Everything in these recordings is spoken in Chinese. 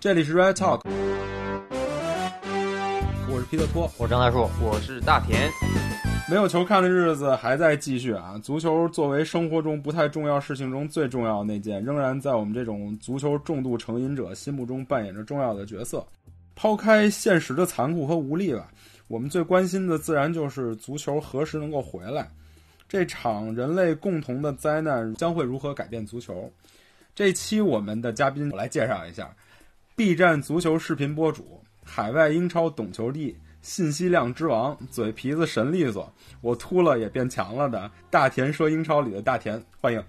这里是 Red Talk，我是皮特托，我是张大树，我是大田。没有球看的日子还在继续啊！足球作为生活中不太重要事情中最重要的那件，仍然在我们这种足球重度成瘾者心目中扮演着重要的角色。抛开现实的残酷和无力吧，我们最关心的自然就是足球何时能够回来。这场人类共同的灾难将会如何改变足球？这期我们的嘉宾，我来介绍一下：B 站足球视频博主、海外英超懂球帝、信息量之王、嘴皮子神利索，我秃了也变强了的大田说英超里的大田，欢迎！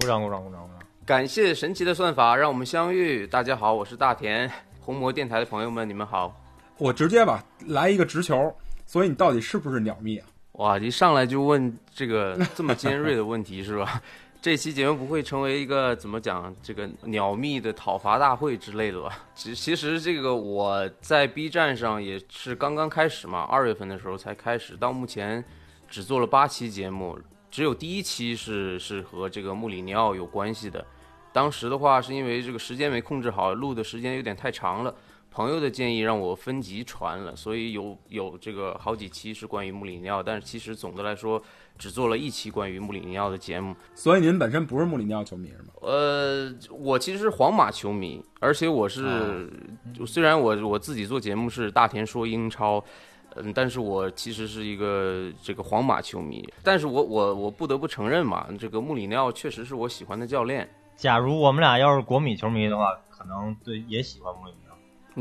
鼓掌鼓掌鼓掌鼓掌！感谢神奇的算法让我们相遇。大家好，我是大田。红魔电台的朋友们，你们好。我直接吧，来一个直球。所以你到底是不是鸟蜜啊？哇，一上来就问这个这么尖锐的问题是吧？这期节目不会成为一个怎么讲这个鸟蜜的讨伐大会之类的吧？其其实这个我在 B 站上也是刚刚开始嘛，二月份的时候才开始，到目前只做了八期节目，只有第一期是是和这个穆里尼奥有关系的。当时的话是因为这个时间没控制好，录的时间有点太长了。朋友的建议让我分级传了，所以有有这个好几期是关于穆里尼奥，但是其实总的来说只做了一期关于穆里尼奥的节目。所以您本身不是穆里尼奥球迷是吗？呃，我其实是皇马球迷，而且我是虽然我我自己做节目是大田说英超，嗯，但是我其实是一个这个皇马球迷。但是我我我不得不承认嘛，这个穆里尼奥确实是我喜欢的教练。假如我们俩要是国米球迷的话，可能对也喜欢穆里尼奥。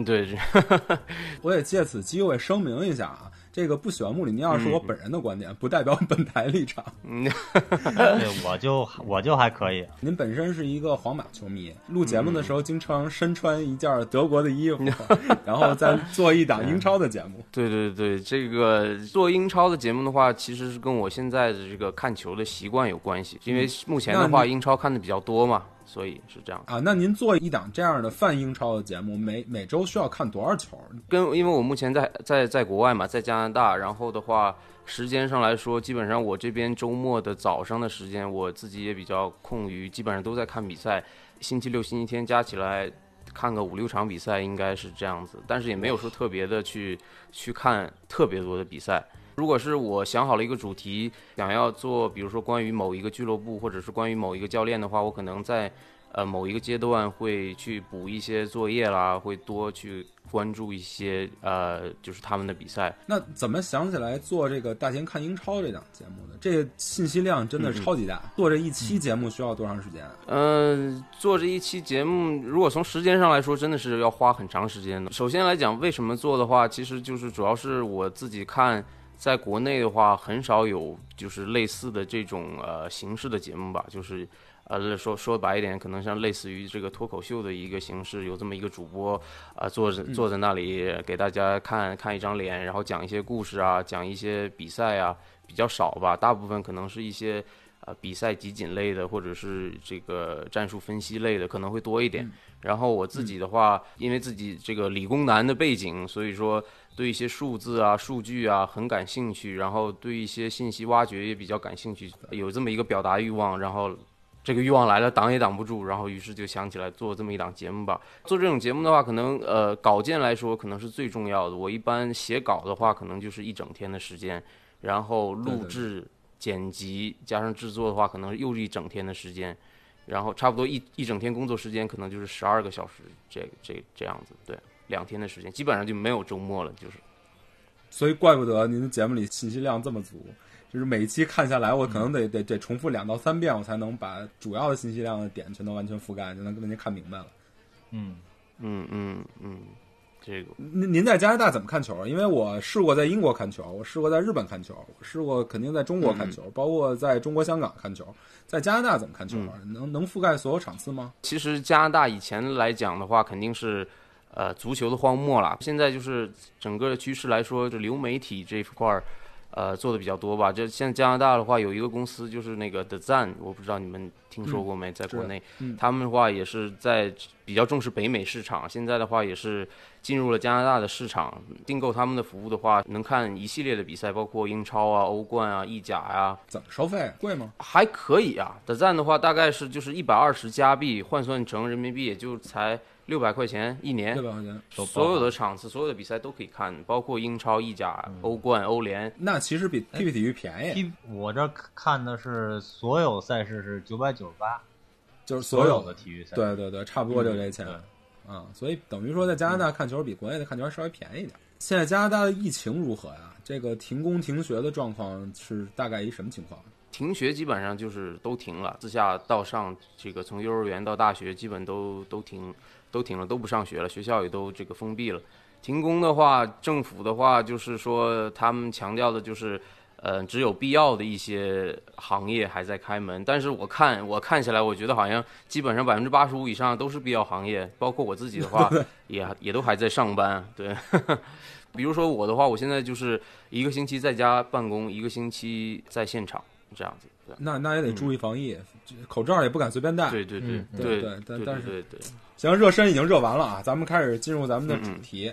对，我也借此机会声明一下啊，这个不喜欢穆里尼奥是我本人的观点，不代表本台立场。嗯，对，我就我就还可以。您本身是一个皇马球迷，录节目的时候经常身穿一件德国的衣服，然后再做一档英超的节目。对对对，这个做英超的节目的话，其实是跟我现在的这个看球的习惯有关系，因为目前的话，英超看的比较多嘛。所以是这样啊？那您做一档这样的泛英超的节目，每每周需要看多少球？跟因为我目前在在在国外嘛，在加拿大，然后的话，时间上来说，基本上我这边周末的早上的时间，我自己也比较空余，基本上都在看比赛。星期六、星期天加起来看个五六场比赛，应该是这样子。但是也没有说特别的去去看特别多的比赛。如果是我想好了一个主题，想要做，比如说关于某一个俱乐部，或者是关于某一个教练的话，我可能在，呃，某一个阶段会去补一些作业啦，会多去关注一些，呃，就是他们的比赛。那怎么想起来做这个大田看英超这档节目的？这个信息量真的超级大。做这一期节目需要多长时间？嗯，做这一期节目，如果从时间上来说，真的是要花很长时间的。首先来讲，为什么做的话，其实就是主要是我自己看。在国内的话，很少有就是类似的这种呃形式的节目吧，就是呃说说白一点，可能像类似于这个脱口秀的一个形式，有这么一个主播啊坐着坐在那里给大家看看一张脸，然后讲一些故事啊，讲一些比赛啊，比较少吧，大部分可能是一些呃比赛集锦类的，或者是这个战术分析类的，可能会多一点。然后我自己的话，因为自己这个理工男的背景，所以说。对一些数字啊、数据啊很感兴趣，然后对一些信息挖掘也比较感兴趣，有这么一个表达欲望，然后这个欲望来了挡也挡不住，然后于是就想起来做这么一档节目吧。做这种节目的话，可能呃稿件来说可能是最重要的。我一般写稿的话，可能就是一整天的时间，然后录制、剪辑加上制作的话，可能又是一整天的时间，然后差不多一一整天工作时间可能就是十二个小时，这这这样子，对。两天的时间，基本上就没有周末了，就是。所以怪不得您的节目里信息量这么足，就是每一期看下来，我可能得得得重复两到三遍，我才能把主要的信息量的点全都完全覆盖，就能跟您看明白了。嗯嗯嗯嗯。这个您您在加拿大怎么看球？因为我试过在英国看球，我试过在日本看球，我试过肯定在中国看球，包括在中国香港看球。在加拿大怎么看球？能能覆盖所有场次吗？其实加拿大以前来讲的话，肯定是。呃，足球的荒漠了。现在就是整个的趋势来说，就流媒体这一块儿，呃做的比较多吧。就像加拿大的话，有一个公司就是那个 The Zen，我不知道你们听说过没，在国内，嗯他们的话也是在比较重视北美市场，现在的话也是进入了加拿大的市场。订购他们的服务的话，能看一系列的比赛，包括英超啊、欧冠啊、意甲呀、怎么收费？贵吗？还可以啊。The Zen 的话大概是就是一百二十加币，换算成人民币也就才六百块钱一年六。百块钱。所有的场次、所有的比赛都可以看，包括英超、意甲、欧冠、欧联。那其实比 PP 体育便宜，P 我这看的是所有赛事是九百九十八，就是所有的体育赛。对对对，差不多就这钱对啊、所以等于说在加拿大看球比国内的看球稍微便宜一点。现在加拿大的疫情如何呀？这个停工停学的状况是大概一什么情况？停学基本上就是都停了，自下到上，这个从幼儿园到大学基本都都停，都停了，都不上学了，学校也都这个封闭了。停工的话，政府的话就是说，他们强调的就是，呃，只有必要的一些行业还在开门。但是我看我看起来，我觉得好像基本上百分之八十五以上都是必要行业，包括我自己的话，也也都还在上班。对，比如说我的话，我现在就是一个星期在家办公，一个星期在现场这样子。对那那也得注意防疫，口罩也不敢随便戴。对对对嗯对对对但但是行，热身已经热完了啊，咱们开始进入咱们的主题。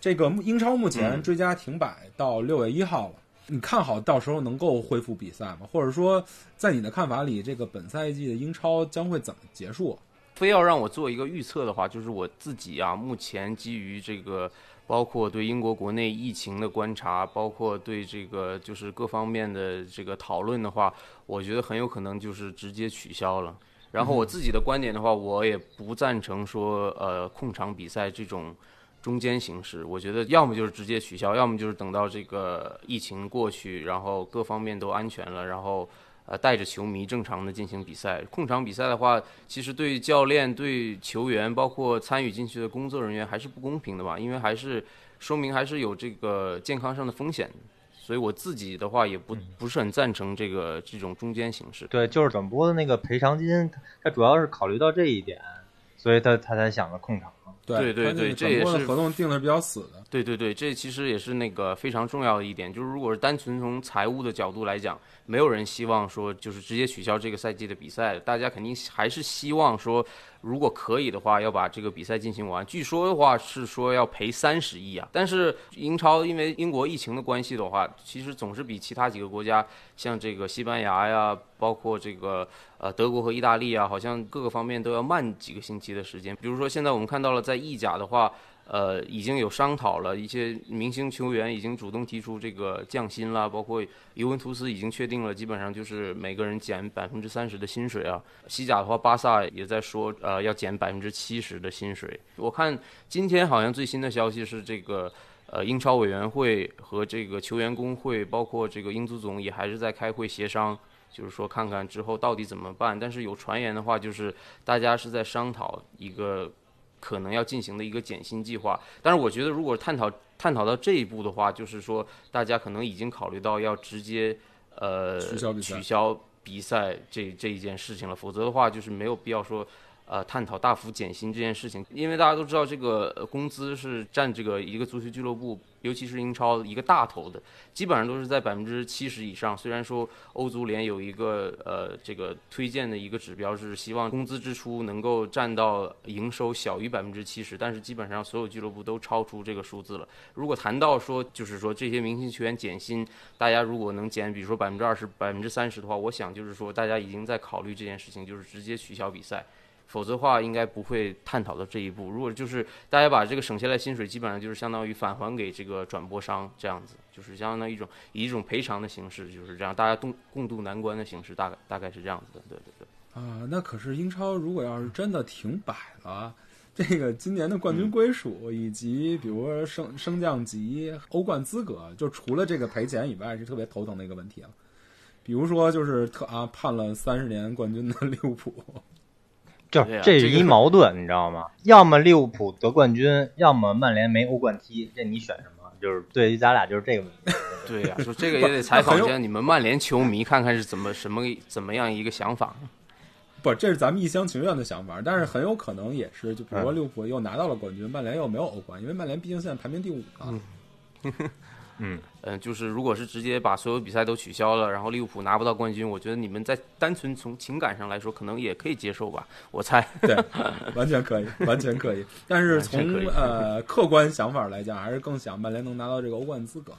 这个英超目前嗯追加停摆到六月一号了，你看好到时候能够恢复比赛吗？或者说，在你的看法里，这个本赛季的英超将会怎么结束？非要让我做一个预测的话，就是我自己啊，目前基于这个，包括对英国国内疫情的观察，包括对这个就是各方面的这个讨论的话，我觉得很有可能就是直接取消了。然后我自己的观点的话，我也不赞成说呃控场比赛这种中间形式。我觉得要么就是直接取消，要么就是等到这个疫情过去，然后各方面都安全了，然后呃带着球迷正常的进行比赛。控场比赛的话，其实对教练、对球员，包括参与进去的工作人员还是不公平的吧？因为还是说明还是有这个健康上的风险。所以我自己的话也不不是很赞成这个这种中间形式。对，就是转播的那个赔偿金，它主要是考虑到这一点，所以他他才想着控场。对对对这也是合同定的比较死的。对对对，这其实也是那个非常重要的一点，就是如果是单纯从财务的角度来讲，没有人希望说就是直接取消这个赛季的比赛，大家肯定还是希望说，如果可以的话，要把这个比赛进行完。据说的话是说要赔三十亿啊，但是英超因为英国疫情的关系的话，其实总是比其他几个国家，像这个西班牙呀，包括这个呃德国和意大利啊，好像各个方面都要慢几个星期的时间。比如说现在我们看到了在意甲的话。呃，已经有商讨了，一些明星球员已经主动提出这个降薪啦，包括尤文图斯已经确定了，基本上就是每个人减百分之三十的薪水啊。西甲的话，巴萨也在说，呃，要减百分之七十的薪水。我看今天好像最新的消息是这个。呃，英超委员会和这个球员工会，包括这个英足总也还是在开会协商，就是说看看之后到底怎么办。但是有传言的话，就是大家是在商讨一个可能要进行的一个减薪计划。但是我觉得，如果探讨探讨到这一步的话，就是说大家可能已经考虑到要直接呃取消比赛取消比赛这这一件事情了，否则的话就是没有必要说。呃，探讨大幅减薪这件事情，因为大家都知道，这个呃工资是占这个一个足球俱乐部，尤其是英超一个大头的，基本上都是在百分之七十以上。虽然说欧足联有一个呃这个推荐的一个指标是希望工资支出能够占到营收小于百分之七十，但是基本上所有俱乐部都超出这个数字了。如果谈到说就是说这些明星球员减薪，大家如果能减，比如说百分之二十、百分之三十的话，我想就是说大家已经在考虑这件事情，就是直接取消比赛。否则的话，应该不会探讨到这一步。如果就是大家把这个省下来薪水，基本上就是相当于返还给这个转播商这样子，就是相当于一种以一种赔偿的形式，就是这样，大家共共度难关的形式，大概大概是这样子的。对对对。啊，那可是英超如果要是真的停摆了，这个今年的冠军归属以及比如说升升降级、欧冠资格，就除了这个赔钱以外，是特别头疼的一个问题了。比如说，就是特啊判了三十年冠军的 利物浦，就是这是一矛盾，你知道吗？要么利物浦得冠军，要么曼联没欧冠踢，这你选什么？就是对于咱俩就是这个问题。对呀、说这个也得采访一下你们曼联球迷，看看是怎么什么怎么样一个想法。不，这是咱们一厢情愿的想法，但是很有可能也是，就比如说嗯利物浦又拿到了冠军，曼联又没有欧冠，因为曼联毕竟现在排名第五嘛。嗯 嗯，就是如果是直接把所有比赛都取消了，然后利物浦拿不到冠军，我觉得你们在单纯从情感上来说，可能也可以接受吧，我猜。对，完全可以，完全可以。但是从呃客观想法来讲，还是更想曼联能拿到这个欧冠资格。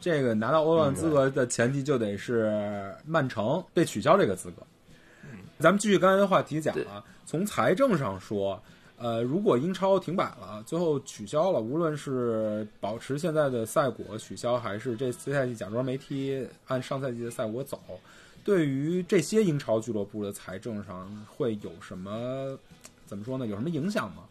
这个拿到欧冠资格的前提就得是曼城被取消这个资格。咱们继续刚才的话题讲啊，从财政上说，呃，如果英超停摆了，最后取消了，无论是保持现在的赛果取消，还是这这赛季假装没踢，按上赛季的赛果走，对于这些英超俱乐部的财政上会有什么怎么说呢？有什么影响吗？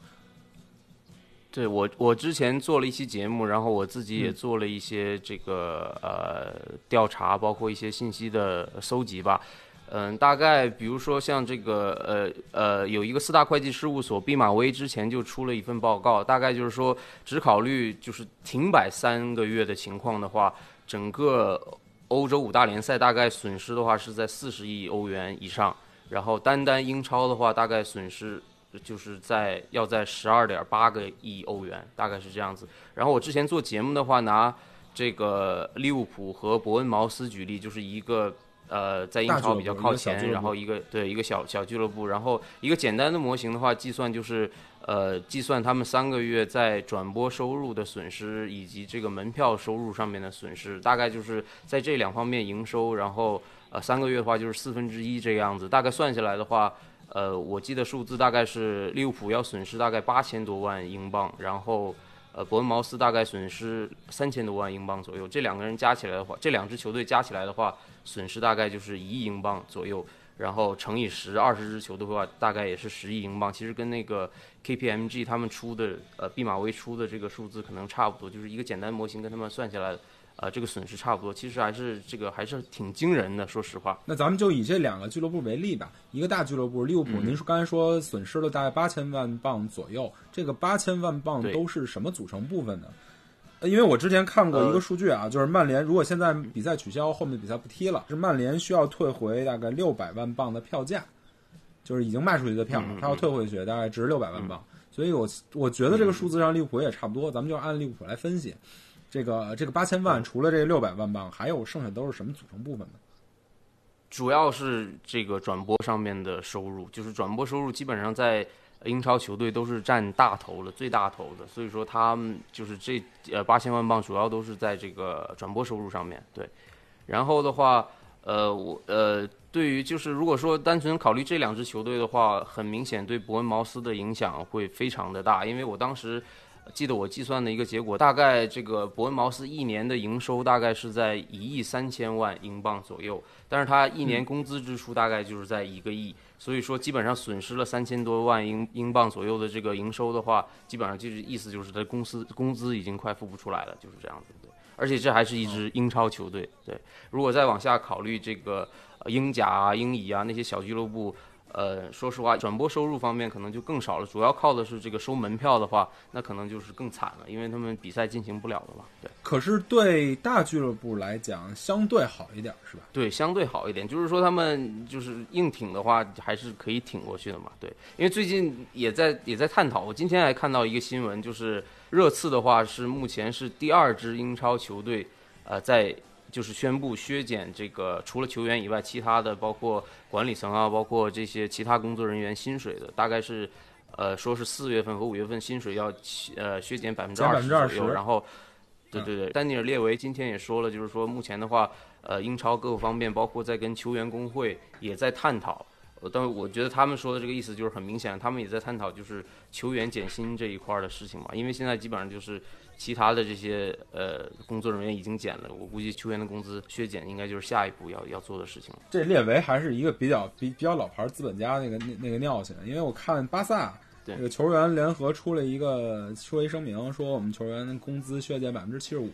对我，我之前做了一期节目，然后我自己也嗯做了一些这个、呃调查，包括一些信息的搜集吧。嗯，大概比如说像这个呃呃，有一个四大会计事务所毕马威之前就出了一份报告，大概就是说只考虑就是停摆三个月的情况的话，整个欧洲五大联赛大概损失的话是在四十亿欧元以上，然后单单英超的话大概损失就是在要在十二点八个亿欧元，大概是这样子。然后我之前做节目的话，拿这个利物浦和伯恩茅斯举例，就是一个呃在英超比较靠前，然后一个对一个小小俱乐部，然后一个简单的模型的话，计算就是呃计算他们三个月在转播收入的损失以及这个门票收入上面的损失，大概就是在这两方面营收，然后呃三个月的话就是四分之一这个样子，大概算下来的话。呃，我记得数字大概是利物浦要损失大概八千多万英镑，然后呃伯恩茅斯大概损失三千多万英镑左右。这两个人加起来的话，这两支球队加起来的话，损失大概就是一亿英镑左右。然后乘以十，二十支球队的话，大概也是十亿英镑。其实跟那个 KPMG 他们出的呃毕马威出的这个数字可能差不多，就是一个简单模型跟他们算下来，呃这个损失差不多。其实还是这个还是挺惊人的，说实话。那咱们就以这两个俱乐部为例吧。一个大俱乐部利物浦，嗯您说刚才说损失了大概八千万镑左右，这个八千万镑都是什么组成部分呢？呃因为我之前看过一个数据啊，就是曼联如果现在比赛取消，后面比赛不踢了，是曼联需要退回大概六百万镑的票价，就是已经卖出去的票他要退回去，大概值六百万镑。所以我我觉得这个数字上利物浦也差不多，咱们就按利物浦来分析。这个这个八千万，除了这六百万镑，还有剩下都是什么组成部分呢？主要是这个转播上面的收入，就是转播收入基本上在英超球队都是占大头的，最大头的，所以说他们就是这呃八千万镑主要都是在这个转播收入上面。对，然后的话，呃，我呃对于就是如果说单纯考虑这两支球队的话，很明显对伯恩茅斯的影响会非常的大，因为我当时。记得我计算的一个结果，大概这个伯恩茅斯一年的营收大概是在一亿三千万英镑左右，但是他一年工资支出大概就是在一个亿，所以说基本上损失了三千多万英英镑左右的这个营收的话，基本上就是意思就是他公司工资已经快付不出来了，就是这样子对。而且这还是一支英超球队，对。如果再往下考虑这个英甲、英乙啊那些小俱乐部，呃，说实话，转播收入方面可能就更少了，主要靠的是这个收门票的话，那可能就是更惨了，因为他们比赛进行不了了嘛。对可是对大俱乐部来讲，相对好一点，是吧？对，相对好一点，就是说他们就是硬挺的话，还是可以挺过去的嘛。对，因为最近也在也在探讨，我今天还看到一个新闻，就是热刺的话是目前是第二支英超球队，呃，在就是宣布削减这个除了球员以外，其他的包括管理层啊，包括这些其他工作人员薪水的，大概是，呃，说是四月份和五月份薪水要呃削减百分之二十左右，然后，对对对，丹尼尔列维今天也说了，就是说目前的话，呃，英超各个方面，包括在跟球员工会也在探讨。呃但是我觉得他们说的这个意思就是很明显，他们也在探讨就是球员减薪这一块儿的事情嘛。因为现在基本上就是其他的这些呃工作人员已经减了，我估计球员的工资削减应该就是下一步要要做的事情了。这列维还是一个比较比比较老牌资本家那个那那个尿性，因为我看巴萨对这个球员联合出了一个出了一声明，说我们球员工资削减百分之七十五，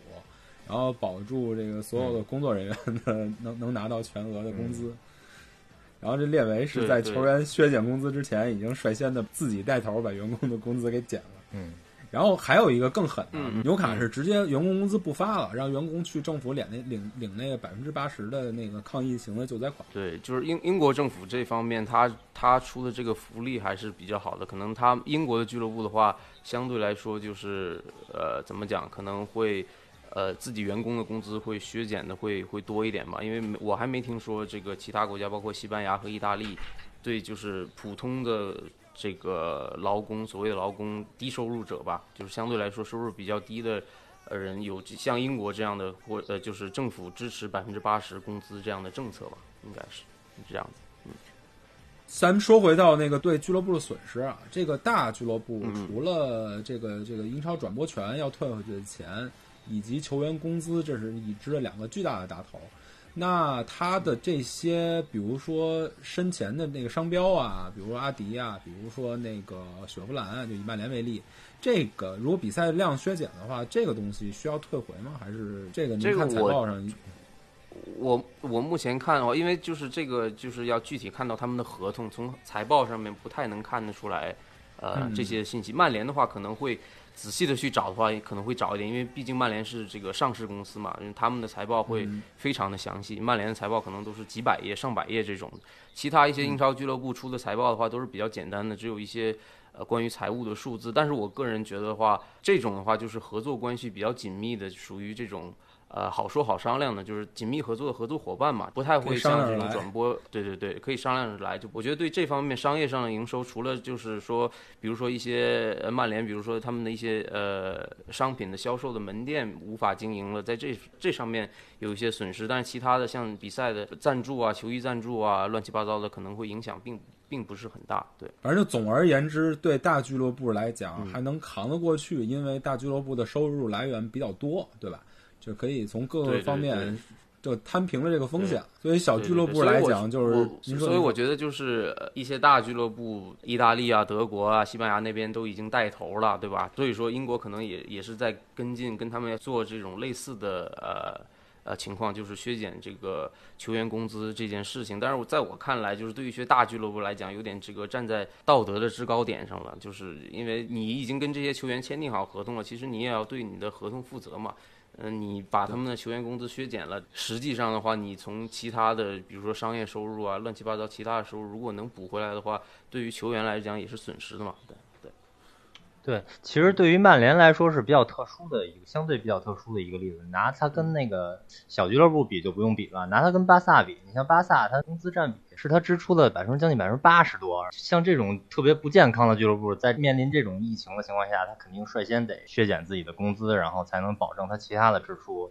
然后保住这个所有的工作人员的能能拿到全额的工资。然后这列维是在球员削减工资之前，已经率先的自己带头把员工的工资给减了。嗯，然后还有一个更狠的，嗯纽卡是直接员工工资不发了，让员工去政府领那领领那个百分之八十的那个抗疫情的救灾款。对，就是英英国政府这方面，他他出的这个福利还是比较好的。可能他英国的俱乐部的话，相对来说就是呃，怎么讲，可能会呃自己员工的工资会削减的会会多一点吧，因为我还没听说这个其他国家，包括西班牙和意大利，对就是普通的这个劳工，所谓的劳工低收入者吧，就是相对来说收入比较低的呃人，有像英国这样的或呃就是政府支持百分之八十工资这样的政策吧，应该是这样子。嗯咱们说回到那个对俱乐部的损失啊，这个大俱乐部嗯除了这个这个英超转播权要退回去的钱，以及球员工资，这是已知的两个巨大的大头。那他的这些，比如说身前的那个商标啊，比如说阿迪啊，比如说那个雪佛兰啊，就以曼联为例，这个如果比赛量削减的话，这个东西需要退回吗？还是这个您看财这个我报上我我目前看的话，因为就是这个就是要具体看到他们的合同，从财报上面不太能看得出来，呃，嗯这些信息。曼联的话可能会仔细的去找的话，可能会找一点，因为毕竟曼联是这个上市公司嘛，因为他们的财报会嗯非常的详细。曼联的财报可能都是几百页、上百页这种，其他一些英超俱乐部出的财报的话都是比较简单的，只有一些。呃，关于财务的数字，但是我个人觉得的话，这种的话就是合作关系比较紧密的，属于这种呃好说好商量的，就是紧密合作的合作伙伴嘛，不太会像这种转播，对对对，可以商量着来。就我觉得对这方面商业上的营收，除了就是说，比如说一些呃曼联，比如说他们的一些呃商品的销售的门店无法经营了，在这这上面有一些损失，但是其他的像比赛的赞助啊、球衣赞助啊、乱七八糟的，可能会影响并并不是很大。对，反正总而言之，对大俱乐部来讲嗯还能扛得过去，因为大俱乐部的收入来源比较多，对吧？就可以从各个方面就摊平了这个风险。所以小俱乐部来讲，就是所以我觉得就是呃一些大俱乐部，意大利啊、德国啊、西班牙那边都已经带头了，对吧？所以说英国可能也也是在跟进，跟他们做这种类似的呃。呃，情况就是削减这个球员工资这件事情，但是我在我看来，就是对于一些大俱乐部来讲，有点这个站在道德的制高点上了，就是因为你已经跟这些球员签订好合同了，其实你也要对你的合同负责嘛。嗯，你把他们的球员工资削减了，实际上的话，你从其他的，比如说商业收入啊、乱七八糟其他的收入，如果能补回来的话，对于球员来讲也是损失的嘛。对对，对，其实对于曼联来说是比较特殊的一个，相对比较特殊的一个例子。拿它跟那个小俱乐部比就不用比了，拿它跟巴萨比，你像巴萨，它工资占比是他支出的百分之将近百分之八十多。像这种特别不健康的俱乐部，在面临这种疫情的情况下，他肯定率先得削减自己的工资，然后才能保证他其他的支出。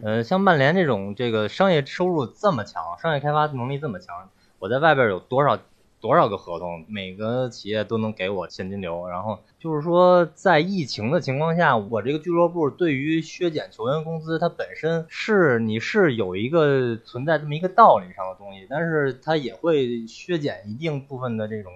呃，像曼联这种这个商业收入这么强，商业开发能力这么强，我在外边有多少多少个合同，每个企业都能给我现金流。然后就是说，在疫情的情况下，我这个俱乐部对于削减球员工资，它本身是你是有一个存在这么一个道理上的东西，但是它也会削减一定部分的这种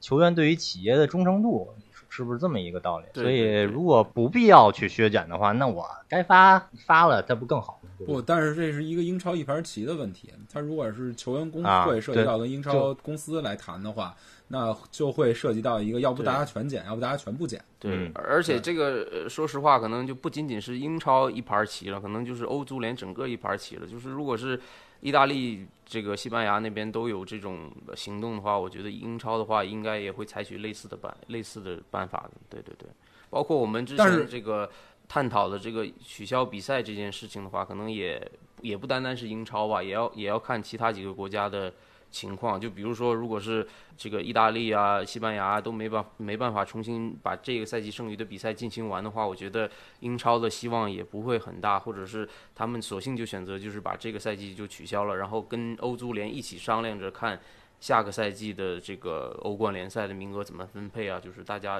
球员对于企业的忠诚度。是不是这么一个道理？所以，如果不必要去削减的话，那我该发发了，它不更好不，但是这是一个英超一盘棋的问题。他如果是球员工啊会涉及到跟英超公司来谈的话，那就会涉及到一个要不大家全减，要不大家全不减。对嗯，而且这个呃说实话，可能就不仅仅是英超一盘棋了，可能就是欧足联整个一盘棋了。就是如果是意大利、这个西班牙那边都有这种行动的话，我觉得英超的话应该也会采取类似的办类似的办法的。对对对，包括我们之前这个探讨的这个取消比赛这件事情的话，可能也也不单单是英超吧，也要也要看其他几个国家的。情况就比如说，如果是这个意大利啊、西班牙都没办没办法重新把这个赛季剩余的比赛进行完的话，我觉得英超的希望也不会很大，或者是他们索性就选择就是把这个赛季就取消了，然后跟欧足联一起商量着看下个赛季的这个欧冠联赛的名额怎么分配啊，就是大家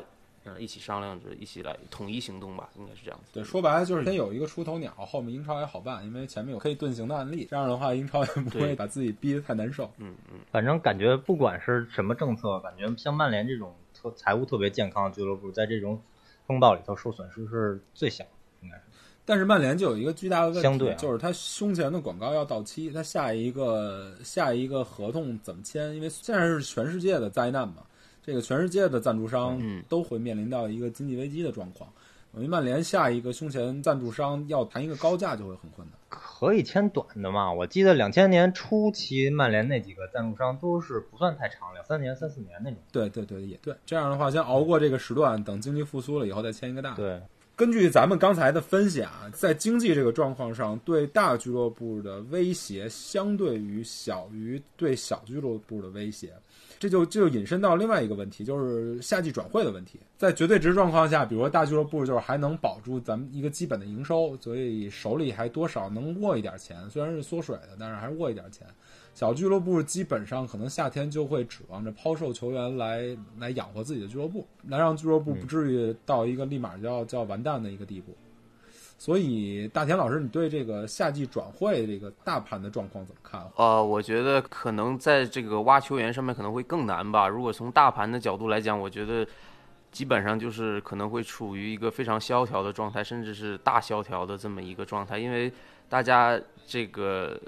嗯一起商量着一起来统一行动吧，应该是这样子。对，说白了就是先有一个出头鸟，后面英超也好办，因为前面有可以遁形的案例。这样的话，英超也不会把自己逼得太难受。嗯嗯，反正感觉不管是什么政策，感觉像曼联这种特财务特别健康的俱乐部，在这种风暴里头受损失是最小，应该是。但是曼联就有一个巨大的问题，相对啊就是他胸前的广告要到期，他下一个下一个合同怎么签？因为现在是全世界的灾难嘛，这个全世界的赞助商嗯都会面临到一个经济危机的状况。等于曼联下一个胸前赞助商要谈一个高价就会很困难。可以签短的嘛？我记得两千年初期曼联那几个赞助商都是不算太长，两三年、三四年那种。对对对，也对。这样的话，先熬过这个时段，等经济复苏了以后再签一个大。对，根据咱们刚才的分析啊，在经济这个状况上，对大俱乐部的威胁相对于小于对小俱乐部的威胁，这就这就引申到另外一个问题，就是夏季转会的问题。在绝对值状况下，比如说大俱乐部就是还能保住咱们一个基本的营收，所以手里还多少能握一点钱，虽然是缩水的，但是还是握一点钱。小俱乐部基本上可能夏天就会指望着抛售球员来来养活自己的俱乐部，来让俱乐部不至于到一个立马就要就要完蛋的一个地步。所以，大田老师，你对这个夏季转会这个大盘的状况怎么看？呃，我觉得可能在这个挖球员上面可能会更难吧。如果从大盘的角度来讲，我觉得基本上就是可能会处于一个非常萧条的状态，甚至是大萧条的这么一个状态，因为大家这个。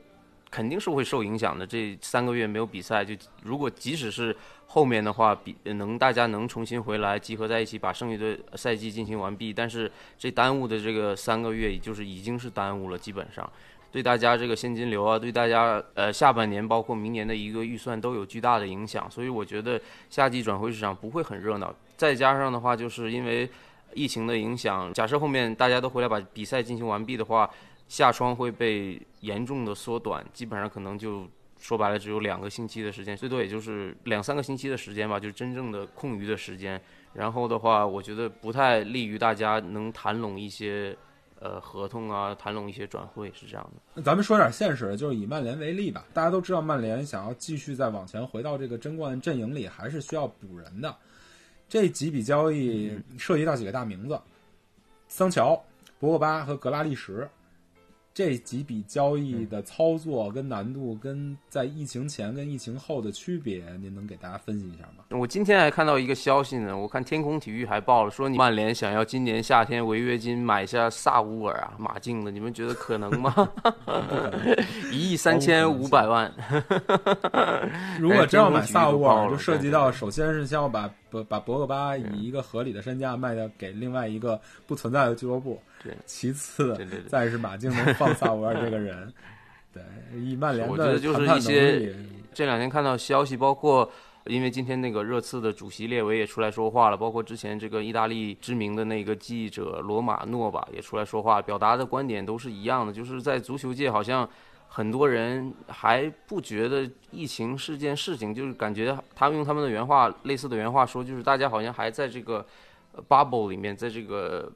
肯定是会受影响的。这三个月没有比赛，就如果即使是后面的话，比能大家能重新回来集合在一起，把剩余的赛季进行完毕，但是这耽误的这个三个月，就是已经是耽误了，基本上对大家这个现金流啊，对大家呃下半年包括明年的一个预算都有巨大的影响。所以我觉得夏季转会市场不会很热闹。再加上的话，就是因为疫情的影响，假设后面大家都回来把比赛进行完毕的话。下窗会被严重的缩短，基本上可能就说白了只有两个星期的时间，最多也就是两三个星期的时间吧，就是真正的空余的时间。然后的话，我觉得不太利于大家能谈拢一些呃合同啊，谈拢一些转会，是这样的。那咱们说点现实的，就是以曼联为例吧。大家都知道，曼联想要继续再往前回到这个争冠阵营里，还是需要补人的。这几笔交易涉及到几个大名字：桑乔、博格巴和格拉利什。这几笔交易的操作跟难度，跟在疫情前跟疫情后的区别，您能给大家分析一下吗？我今天还看到一个消息呢，我看天空体育还报了，说你曼联想要今年夏天违约金买下萨乌尔啊、马竞的，你们觉得可能吗？一亿三千五百万。如果真要买萨乌尔，就涉及到首先是先要把把把博格巴以一个合理的身价卖掉给另外一个不存在的俱乐部。对，其次，再是马竞能放萨乌尔这个人，对，以曼联的就是一些这两天看到消息，包括因为今天那个热刺的主席列维也出来说话了，包括之前这个意大利知名的那个记者罗马诺吧也出来说话，表达的观点都是一样的，就是在足球界好像很多人还不觉得疫情是件事情，就是感觉他们用他们的原话类似的原话说，就是大家好像还在这个 bubble 里面，在这个。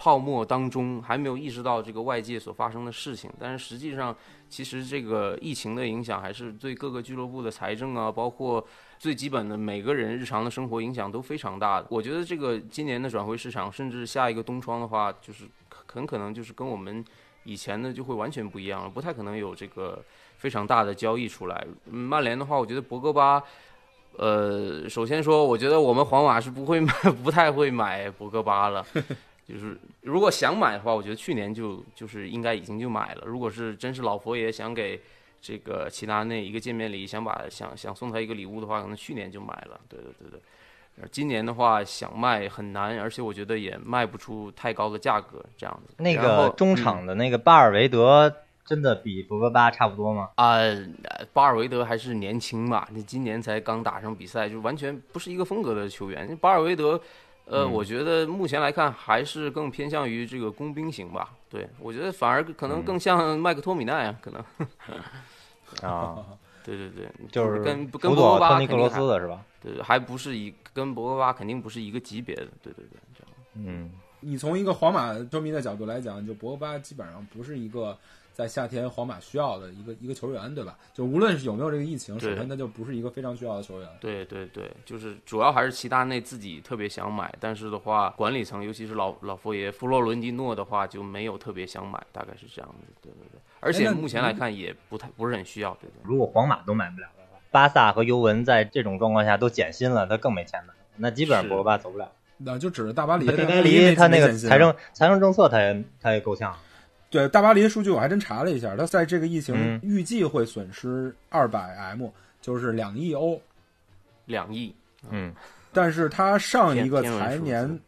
泡沫当中还没有意识到这个外界所发生的事情，但是实际上，其实这个疫情的影响还是对各个俱乐部的财政啊，包括最基本的每个人日常的生活影响都非常大的。我觉得这个今年的转会市场，甚至下一个冬窗的话，就是很可能就是跟我们以前呢就会完全不一样了，不太可能有这个非常大的交易出来。曼联的话，我觉得博格巴，呃，首先说，我觉得我们皇马是不会买，不太会买博格巴了。就是如果想买的话，我觉得去年就就是应该已经就买了。如果是真是老佛爷想给这个齐达内一个见面礼，想把想想送他一个礼物的话，可能去年就买了。对对对对，今年的话想卖很难，而且我觉得也卖不出太高的价格这样子。那个中场的那个巴尔维德真的比博格巴差不多吗？啊，巴尔维德还是年轻嘛，你今年才刚打上比赛，就完全不是一个风格的球员。巴尔维德。呃，我觉得目前来看还是更偏向于这个工兵型吧。对我觉得反而可能更像麦克托米奈啊，可能。啊，对对对，就是跟跟博格巴托尼克罗斯的是吧？对，还不是一跟博格巴肯定不是一个级别的。对对对，这样。嗯，你从一个皇马球迷的角度来讲，就博格巴基本上不是一个。在夏天，皇马需要的一个一个球员，对吧？就无论是有没有这个疫情，首先他就不是一个非常需要的球员。对对对，就是主要还是齐达内自己特别想买，但是的话，管理层尤其是老老佛爷弗洛伦蒂诺的话就没有特别想买，大概是这样子。对对对，而且目前来看也不太不是很需要。对对。如果皇马都买不了的话，巴萨和尤文在这种状况下都减薪了，他更没钱买，那基本上博格巴走不了。那就指着大巴黎，大巴黎他那个财政财政政策他也他也够呛。对大巴黎的数据我还真查了一下，他在这个疫情预计会损失二百 M，就是两亿欧，两亿。嗯，但是他上一个财年，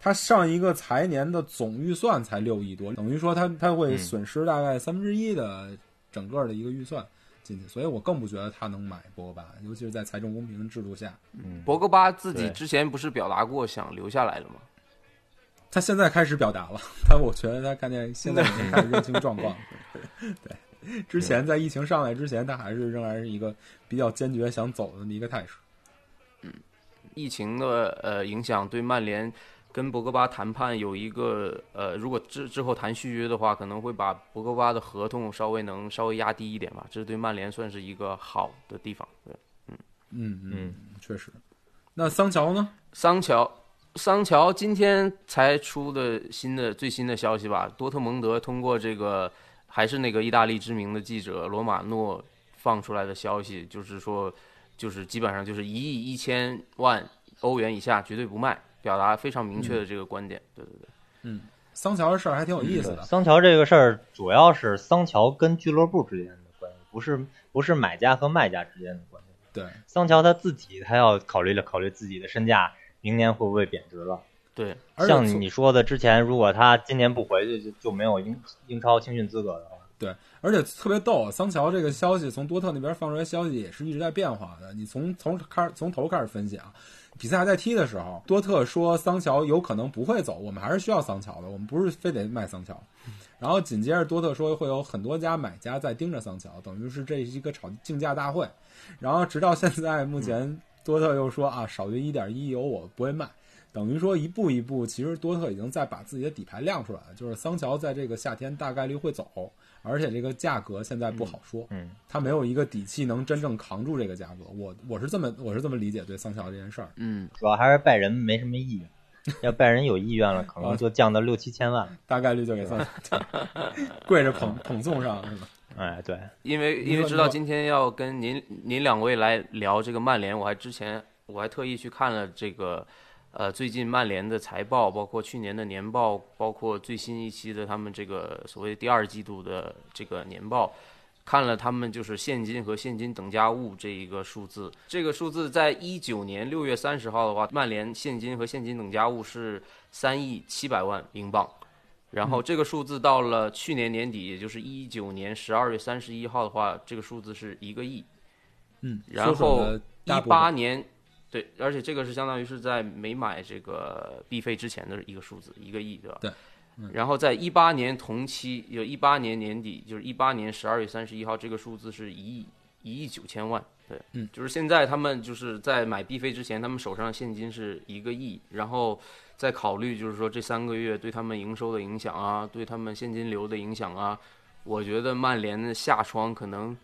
他上一个财年的总预算才六亿多，等于说他他会损失大概三分之一的整个的一个预算进去，所以我更不觉得他能买博格巴，尤其是在财政公平制度下。嗯，博格巴自己之前不是表达过想留下来了吗？他现在开始表达了，但我觉得他看见现在已经开始认清状况。对，之前在疫情上来之前，他还是仍然是一个比较坚决想走的那么一个态势。嗯疫情的呃影响对曼联跟博格巴谈判有一个呃，如果之之后谈续约的话，可能会把博格巴的合同稍微能稍微压低一点吧，这是对曼联算是一个好的地方。对，嗯嗯嗯，确实。那桑乔呢？桑乔，桑乔今天才出的新的最新的消息吧？多特蒙德通过这个还是那个意大利知名的记者罗马诺放出来的消息，就是说。就是基本上就是一亿一千万欧元以下绝对不卖，表达非常明确的这个观点。对对对，嗯，桑乔的事儿还挺有意思的。桑乔这个事儿主要是桑乔跟俱乐部之间的关系，不是不是买家和卖家之间的关系。对，桑乔他自己他要考虑了考虑自己的身价，明年会不会贬值了？对，像你说的，之前如果他今年不回去，就就没有英英超青训资格的话。对，而且特别逗，桑乔这个消息从多特那边放出来，消息也是一直在变化的。你从从开从头开始分析啊，比赛还在踢的时候，多特说桑乔有可能不会走，我们还是需要桑乔的，我们不是非得卖桑乔。然后紧接着多特说会有很多家买家在盯着桑乔，等于是这是一个炒竞价大会。然后直到现在，目前多特又说啊，少于一点一，有我不会卖。等于说一步一步，其实多特已经在把自己的底牌亮出来了，就是桑乔在这个夏天大概率会走。而且这个价格现在不好说，嗯，他没有一个底气能真正扛住这个价格。我我是这么我是这么理解对桑乔这件事儿，嗯，主要还是拜仁没什么意愿，要拜仁有意愿了，可能就降到六七千万，大概率就给桑乔 跪着捧捧送上是吧？哎，对，因为因为知道今天要跟您您两位来聊这个曼联，我还之前我还特意去看了这个。呃，最近曼联的财报，包括去年的年报，包括最新一期的他们这个所谓第二季度的这个年报，看了他们就是现金和现金等价物这一个数字。这个数字在一九年六月三十号的话，曼联现金和现金等价物是三亿七百万英镑，然后这个数字到了去年年底，也就是一九年十二月三十一号的话，这个数字是一个亿。嗯，然后一八年。对，而且这个是相当于是在没买这个币费之前的一个数字，一个亿，对吧？对。然后在一八年同期，有一八年年底，就是一八年十二月三十一号，这个数字是一亿一亿九千万。对，嗯，就是现在他们就是在买币费之前，他们手上现金是一个亿，然后再考虑就是说这三个月对他们营收的影响啊，对他们现金流的影响啊，我觉得曼联的下窗可能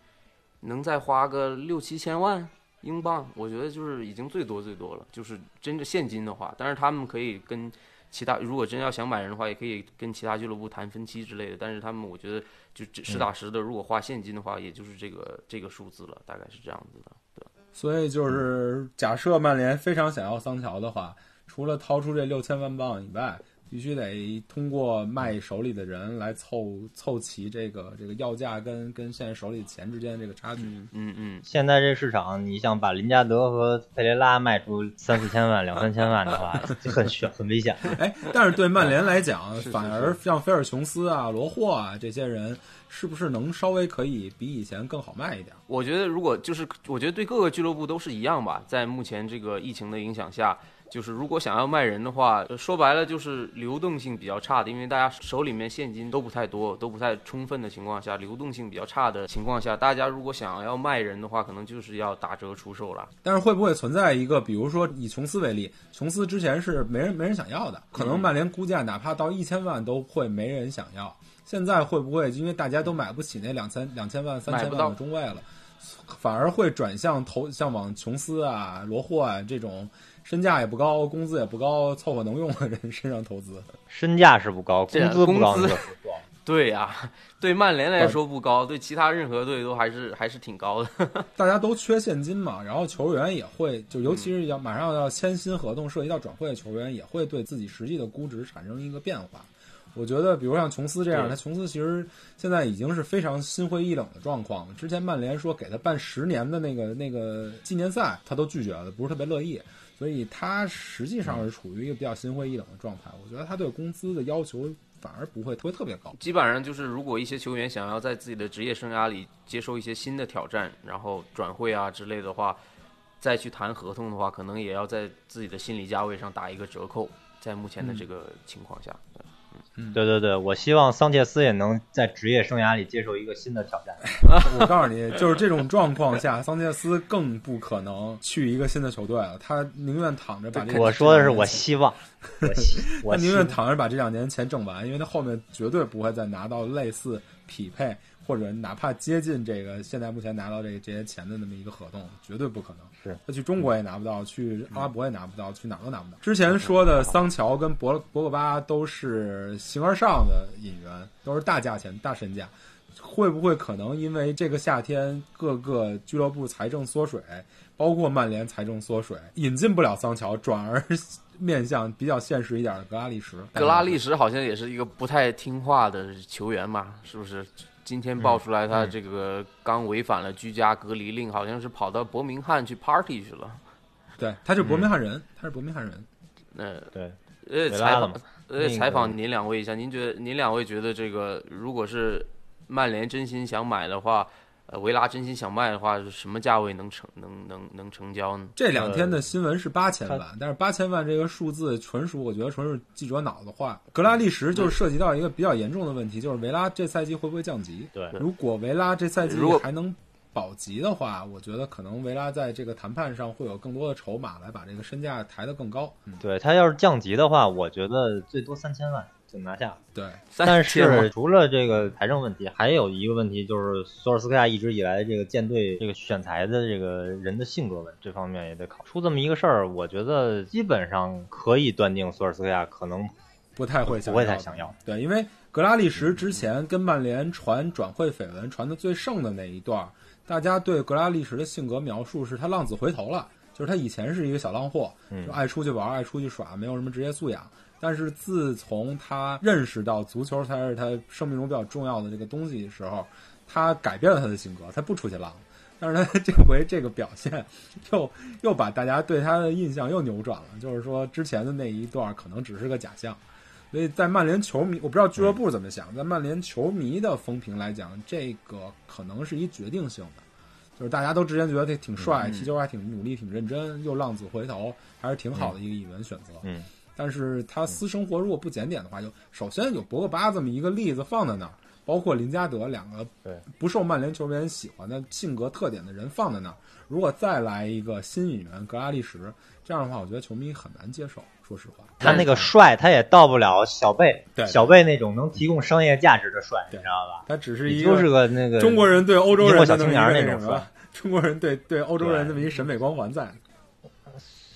能再花个六七千万。英镑，我觉得就是已经最多最多了。就是真的现金的话，但是他们可以跟其他，如果真要想买人的话，也可以跟其他俱乐部谈分期之类的。但是他们，我觉得就实打实的，如果花现金的话，也就是这个这个数字了，大概是这样子的。对。所以就是假设曼联非常想要桑乔的话，除了掏出这六千万镑以外。必须得通过卖手里的人来凑凑齐这个这个要价跟跟现在手里钱之间的这个差距。嗯嗯。现在这市场，你想把林加德和佩雷拉卖出三四千万、两三千万的话，很悬很危险。哎，但是对曼联来讲，反而像菲尔琼斯啊、罗霍啊这些人，是不是能稍微可以比以前更好卖一点？我觉得，如果就是我觉得对各个俱乐部都是一样吧，在目前这个疫情的影响下。就是如果想要卖人的话，说白了就是流动性比较差的，因为大家手里面现金都不太多，都不太充分的情况下，流动性比较差的情况下，大家如果想要卖人的话，可能就是要打折出售了。但是会不会存在一个，比如说以琼斯为例，琼斯之前是没人没人想要的，可能曼联估价哪怕到一千万都会没人想要。现在会不会因为大家都买不起那两千两千万三千万的中卫了，反而会转向投向往琼斯啊、罗霍啊这种？身价也不高，工资也不高，凑合能用的人身上投资。身价是不高，工资不高。对呀，对曼联来说不高，对其他任何队都还是还是挺高的。大家都缺现金嘛，然后球员也会，就尤其是要马上要签新合同，涉及到转会的球员，也会对自己实际的估值产生一个变化。我觉得，比如像琼斯这样，他琼斯其实现在已经是非常心灰意冷的状况了。之前曼联说给他办十年的那个那个纪念赛，他都拒绝了，不是特别乐意。所以他实际上是处于一个比较心灰意冷的状态。我觉得他对工资的要求反而不会特别特别高。基本上就是，如果一些球员想要在自己的职业生涯里接受一些新的挑战，然后转会啊之类的话，再去谈合同的话，可能也要在自己的心理价位上打一个折扣，在目前的这个情况下，对对对，我希望桑切斯也能在职业生涯里接受一个新的挑战。我告诉你，就是这种状况下，桑切斯更不可能去一个新的球队了。他宁愿躺着把这我说的是我希望，我希 我他宁愿躺着把这两年钱挣完，因为他后面绝对不会再拿到类似匹配或者哪怕接近这个现在目前拿到这这些钱的那么一个合同，绝对不可能。是他去中国也拿不到，去阿拉伯也拿不到，去哪儿都拿不到。之前说的桑乔跟博博格巴都是形而上的引援，都是大价钱、大身价。会不会可能因为这个夏天各个俱乐部财政缩水，包括曼联财政缩水，引进不了桑乔，转而 面向比较现实一点的格拉利什？格拉利什好像也是一个不太听话的球员嘛，是不是？今天爆出来他这个刚违反了居家隔离令，好像是跑到伯明翰去 party 去了。对，他是伯明翰人，他是伯明翰人。那对呃，采访呃采访您两位一下，您觉得您两位觉得这个如果是曼联真心想买的话，呃，维拉真心想卖的话，是什么价位能成能能能成交呢？这两天的新闻是八千万，但是八千万这个数字纯属，我觉得纯是记者脑子话。格拉利什就是涉及到一个比较严重的问题，就是维拉这赛季会不会降级？对如果维拉这赛季如果还能保级的话，我觉得可能维拉在这个谈判上会有更多的筹码来把这个身价抬得更高。嗯，对他要是降级的话，我觉得最多三千万就拿下。对，但是除了这个财政问题，还有一个问题就是索尔斯克亚一直以来这个舰队这个选材的这个人的性格问这方面也得考。出这么一个事儿，我觉得基本上可以断定索尔斯克亚可能不太会想不会太想要。对，因为格拉利什之前跟曼联传转会绯闻传的最盛的那一段，大家对格拉利什的性格描述是他浪子回头了，就是他以前是一个小浪货，嗯就爱出去玩、爱出去耍，没有什么职业素养。但是自从他认识到足球才是他生命中比较重要的这个东西的时候，他改变了他的性格，他不出去浪。但是他这回这个表现，又又把大家对他的印象又扭转了，就是说之前的那一段可能只是个假象。所以在曼联球迷，我不知道俱乐部怎么想，在曼联球迷的风评来讲，这个可能是一决定性的，就是大家都之前觉得他挺帅，嗯踢球还挺努力、挺认真，又浪子回头，还是挺好的一个引援选择。嗯，但是他私生活如果不检点的话，就首先有博格巴这么一个例子放在那儿，包括林加德两个对不受曼联球员喜欢的性格特点的人放在那儿，如果再来一个新引援格拉利什，这样的话，我觉得球迷很难接受。说实话，他那个帅，他也到不了小贝对小贝那种能提供商业价值的帅，你知道吧？他只是一个就是个个那个中国人对欧洲人的么一青年那种帅？中国人对对欧洲人这么一审美光环在。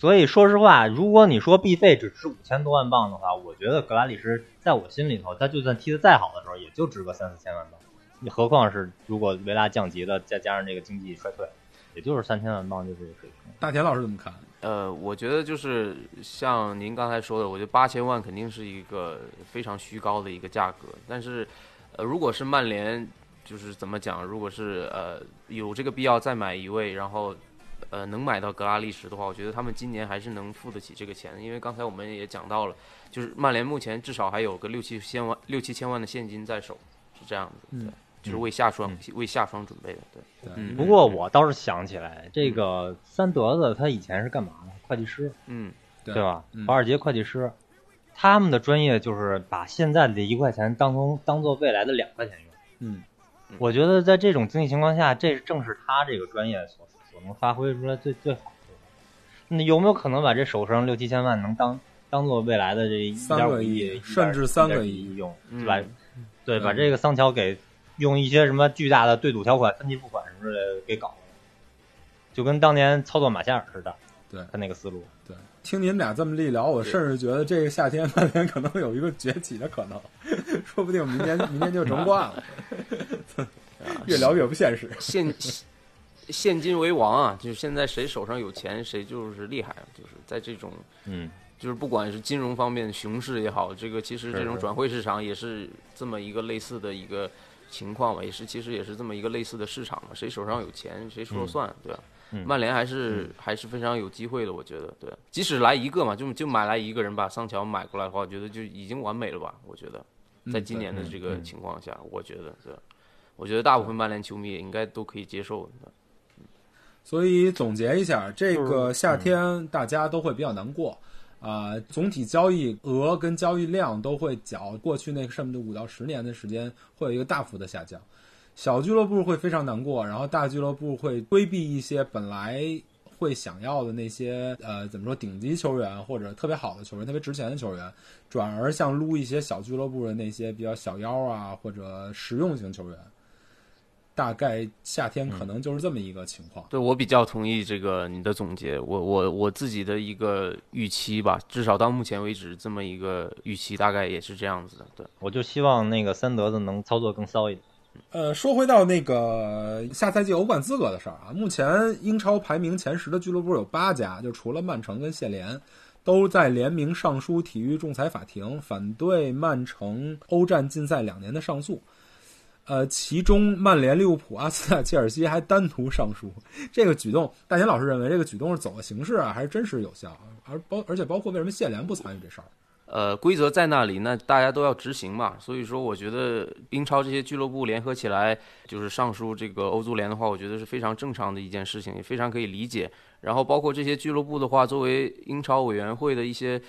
所以说实话，如果你说必费只值五千多万镑的话，我觉得格拉利什在我心里头，他就算踢得再好的时候，也就值个三四千万镑。你何况是如果维拉降级了，再加上这个经济衰退，也就是三千万镑就这个水平。大田老师怎么看？呃，我觉得就是像您刚才说的，我觉得八千万肯定是一个非常虚高的一个价格。但是，呃，如果是曼联，就是怎么讲，如果是呃有这个必要再买一位，然后呃能买到格拉利什的话，我觉得他们今年还是能付得起这个钱。因为刚才我们也讲到了，就是曼联目前至少还有个六七千万、六七千万的现金在手，是这样子，对，就是为下双、为下双准备的，对。对，嗯不过我倒是想起来，这个三德子他以前是干嘛的？会计师，嗯，对对吧嗯？华尔街会计师，他们的专业就是把现在的一块钱当成当做未来的两块钱用。嗯，我觉得在这种经济情况下，这正是他这个专业所所能发挥出来最最好的。那有没有可能把这手上六七千万能当当做未来的这一三个亿点五亿，甚至三个亿亿用，嗯对吧？对，嗯把这个桑乔给用一些什么巨大的对赌条款、分期付款什么之类的给搞了，就跟当年操作马夏尔似的。对他那个思路。对，听您俩这么一聊，我甚至觉得这个夏天曼联可能有一个崛起的可能，说不定明年明年就争冠了。越聊越不现实。现 现金为王啊！就是现在谁手上有钱，谁就是厉害啊！就是在这种，嗯，就是不管是金融方面熊市也好，这个其实这种转会市场也是这么一个类似的一个情况吧，也是其实也是这么一个类似的市场嘛。谁手上有钱，谁说了算，对吧？嗯曼联还是、还是非常有机会的，我觉得，对。即使来一个嘛，就就买来一个人把桑乔买过来的话，我觉得就已经完美了吧？我觉得，在今年的这个嗯情况下，我觉得，对。我觉得大部分曼联球迷也应该都可以接受的。所以总结一下，这个夏天大家都会比较难过。啊，总体交易额跟交易量都会较过去那个什么的五到十年的时间会有一个大幅的下降，小俱乐部会非常难过，然后大俱乐部会规避一些本来会想要的那些呃怎么说顶级球员或者特别好的球员、特别值钱的球员，转而像撸一些小俱乐部的那些比较小妖啊或者实用型球员。大概夏天可能就是这么一个情况。对我比较同意这个你的总结，我我我自己的一个预期吧，至少到目前为止这么一个预期，大概也是这样子的。对，我就希望那个三德子能操作更骚一点。呃，说回到那个下赛季欧冠资格的事儿啊，目前英超排名前十的俱乐部有八家，就除了曼城跟谢联，都在联名上书体育仲裁法庭，反对曼城欧战禁赛两年的上诉。呃，其中曼联、利物浦、阿森纳、切尔西还单独上书，这个举动，大田老师认为这个举动是走个形式啊，还是真实有效？而包而且包括为什么谢联不参与这事儿？呃，规则在那里，那大家都要执行嘛。所以说，我觉得英超这些俱乐部联合起来就是上书这个欧足联的话，我觉得是非常正常的一件事情，也非常可以理解。然后包括这些俱乐部的话，作为英超委员会的一些。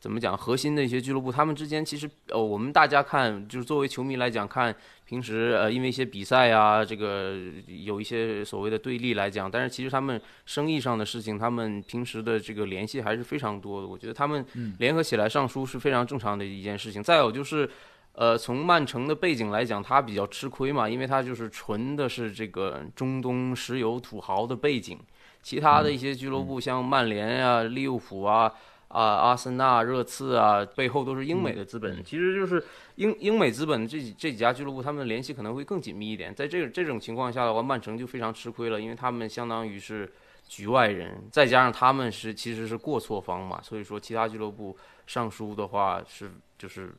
怎么讲？核心的一些俱乐部，他们之间其实，呃，我们大家看，就是作为球迷来讲，看平时，呃，因为一些比赛啊，这个有一些所谓的对立来讲，但是其实他们生意上的事情，他们平时的这个联系还是非常多的。我觉得他们联合起来上书是非常正常的一件事情。再有就是，呃，从曼城的背景来讲，他比较吃亏嘛，因为他就是纯的是这个中东石油土豪的背景，其他的一些俱乐部像曼联啊、利物浦啊。啊，阿森纳、热刺啊，背后都是英美的资本，其实就是英英美资本这几这几家俱乐部，他们的联系可能会更紧密一点。在这这种情况下的话，曼城就非常吃亏了，因为他们相当于是局外人，再加上他们是其实是过错方嘛，所以说其他俱乐部上书的话是就是，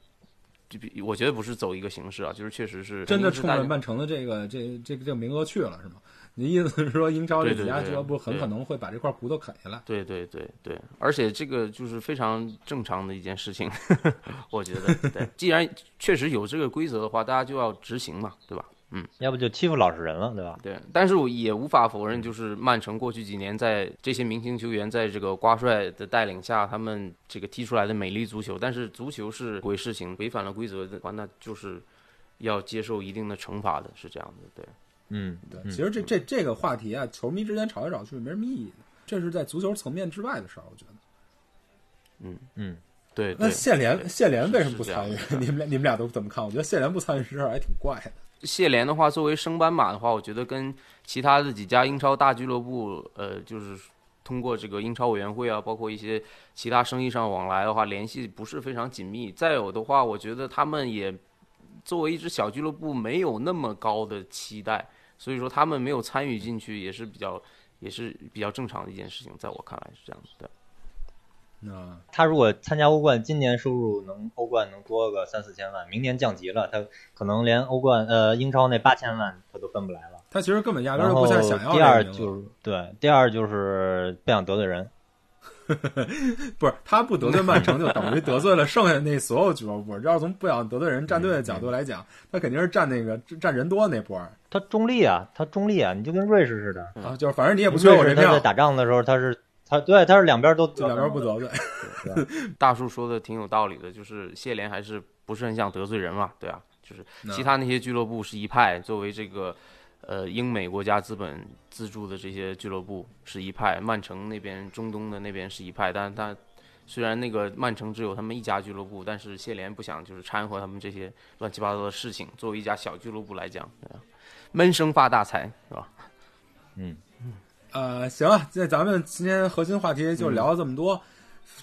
就比我觉得不是走一个形式啊，就是确实是真的冲着曼城的这个这这个这个名额去了，是吗？你意思是说，英超这几家俱乐部很可能会把这块骨头啃下来？对对对对，而且这个就是非常正常的一件事情，我觉得。对，既然确实有这个规则的话，大家就要执行嘛，对吧？嗯，要不就欺负老实人了，对吧？对，但是我也无法否认，就是曼城过去几年在这些明星球员在这个瓜帅的带领下，他们这个踢出来的美丽足球。但是足球是鬼事情，违反了规则的话，那就是要接受一定的惩罚的，是这样的，对。嗯，对，其实这这这个话题啊，球迷之间吵来吵去没什么意义的，这是在足球层面之外的事儿，我觉得。嗯嗯，对。那谢联谢联为什么不参与？你们俩你们俩都怎么看？我觉得谢联不参与这事儿还挺怪的。谢联的话，作为升班马的话，我觉得跟其他的几家英超大俱乐部，呃，就是通过这个英超委员会啊，包括一些其他生意上往来的话，联系不是非常紧密。再有的话，我觉得他们也作为一支小俱乐部，没有那么高的期待。所以说他们没有参与进去也是比较，也是比较正常的一件事情，在我看来是这样子的。那他如果参加欧冠，今年收入能欧冠能多个三四千万，明年降级了，他可能连欧冠呃英超那八千万他都分不来了。他其实根本压根儿不想要。第二就是对，第二就是不想得罪人。不是他不得罪曼城，就等于得罪了剩下那所有俱乐部。要从不想得罪人战队的角度来讲，他肯定是站那个站人多那波。他中立啊，他中立啊，你就跟瑞士似的啊，就是反正你也不缺我这票。他在打仗的时候，他是他对他是两边都两边不得罪。大叔说的挺有道理的，就是谢联还是不是很想得罪人嘛？对啊，就是其他那些俱乐部是一派，作为这个。呃，英美国家资本资助的这些俱乐部是一派，曼城那边中东的那边是一派，但但虽然那个曼城只有他们一家俱乐部，但是谢联不想就是掺和他们这些乱七八糟的事情。作为一家小俱乐部来讲，闷声发大财是吧？嗯嗯，呃，行啊，那咱们今天核心话题就聊了这么多，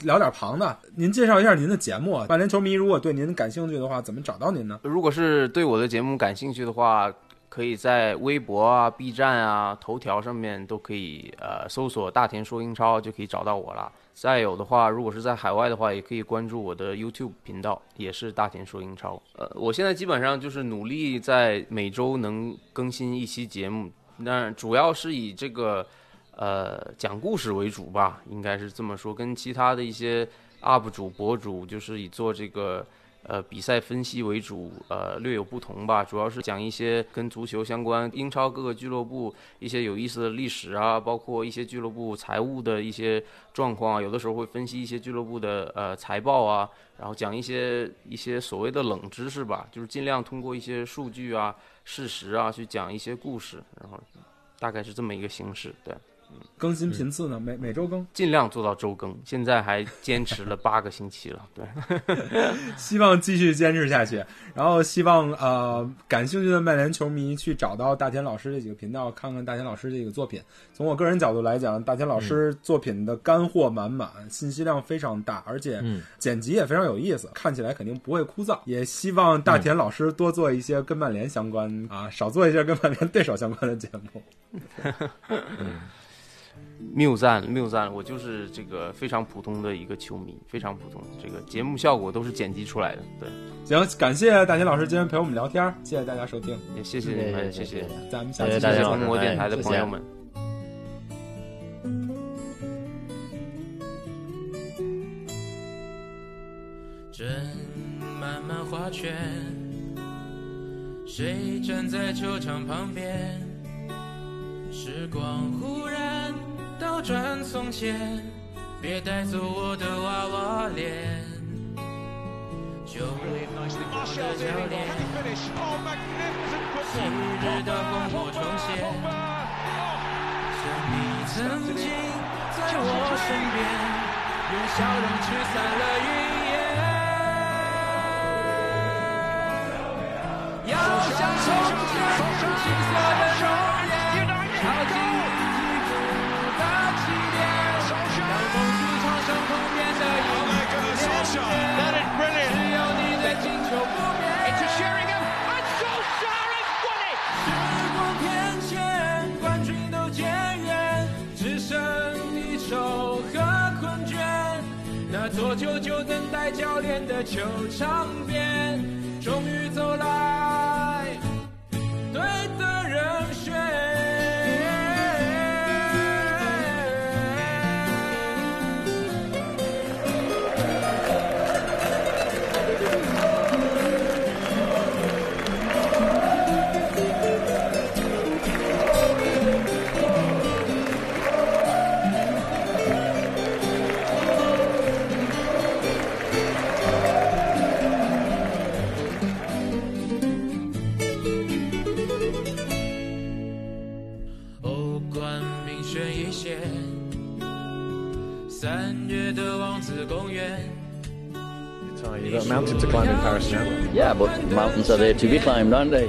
聊点旁的。您介绍一下您的节目，曼联球迷如果对您感兴趣的话，怎么找到您呢？如果是对我的节目感兴趣的话。可以在微博啊、B 站啊、头条上面都可以呃搜索“大田说英超”就可以找到我了。再有的话，如果是在海外的话，也可以关注我的 YouTube 频道，也是“大田说英超”。呃，我现在基本上就是努力在每周能更新一期节目，那主要是以这个呃讲故事为主吧，应该是这么说。跟其他的一些 UP 主、博主就是以做这个。呃比赛分析为主，呃略有不同吧，主要是讲一些跟足球相关，英超各个俱乐部一些有意思的历史啊，包括一些俱乐部财务的一些状况啊，有的时候会分析一些俱乐部的呃财报啊，然后讲一些一些所谓的冷知识吧，就是尽量通过一些数据啊、事实啊去讲一些故事，然后大概是这么一个形式，对。更新频次呢？每每周更，尽量做到周更。现在还坚持了八个星期了，对，希望继续坚持下去。然后希望呃，感兴趣的曼联球迷去找到大田老师这几个频道，看看大田老师这个作品。从我个人角度来讲，大田老师作品的干货满满，信息量非常大，而且剪辑也非常有意思，看起来肯定不会枯燥。也希望大田老师多做一些跟曼联相关啊，少做一些跟曼联对手相关的节目。谬赞，谬赞！我就是这个非常普通的一个球迷，非常普通。这个节目效果都是剪辑出来的。对，行，感谢大金老师今天陪我们聊天，谢谢大家收听，也谢谢你们，谢谢，咱们下期谢谢中国电台的朋友们。正慢慢画圈，谁站在球场旁边？时光忽然。倒转从前，别带走我的娃娃脸。旧的教练，昔日的风波重现。想你曾经在我身边，用笑容驱散了云烟。要像从前，青涩的待教练的球场边，终于 You've got a mountain to climb in Paris now. Yeah, but mountains are there to be climbed, aren't they?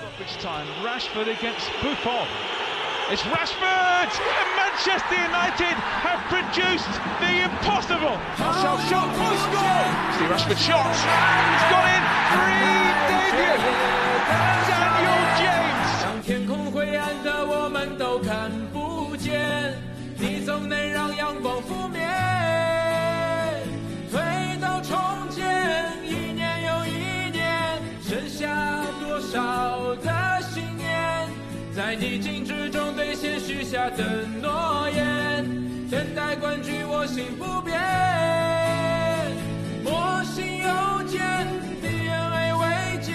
Stoppage time. Rashford against Buffon. It's Rashford! Manchester United have produced the impossible! Marcel shot, post goal! See Rashford shot, he's got in! Free debut! 的诺言，等待冠军我心不变。我心又坚，DNA 未减，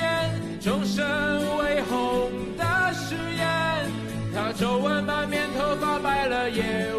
终身为红的誓言。他皱纹满面，头发白了也。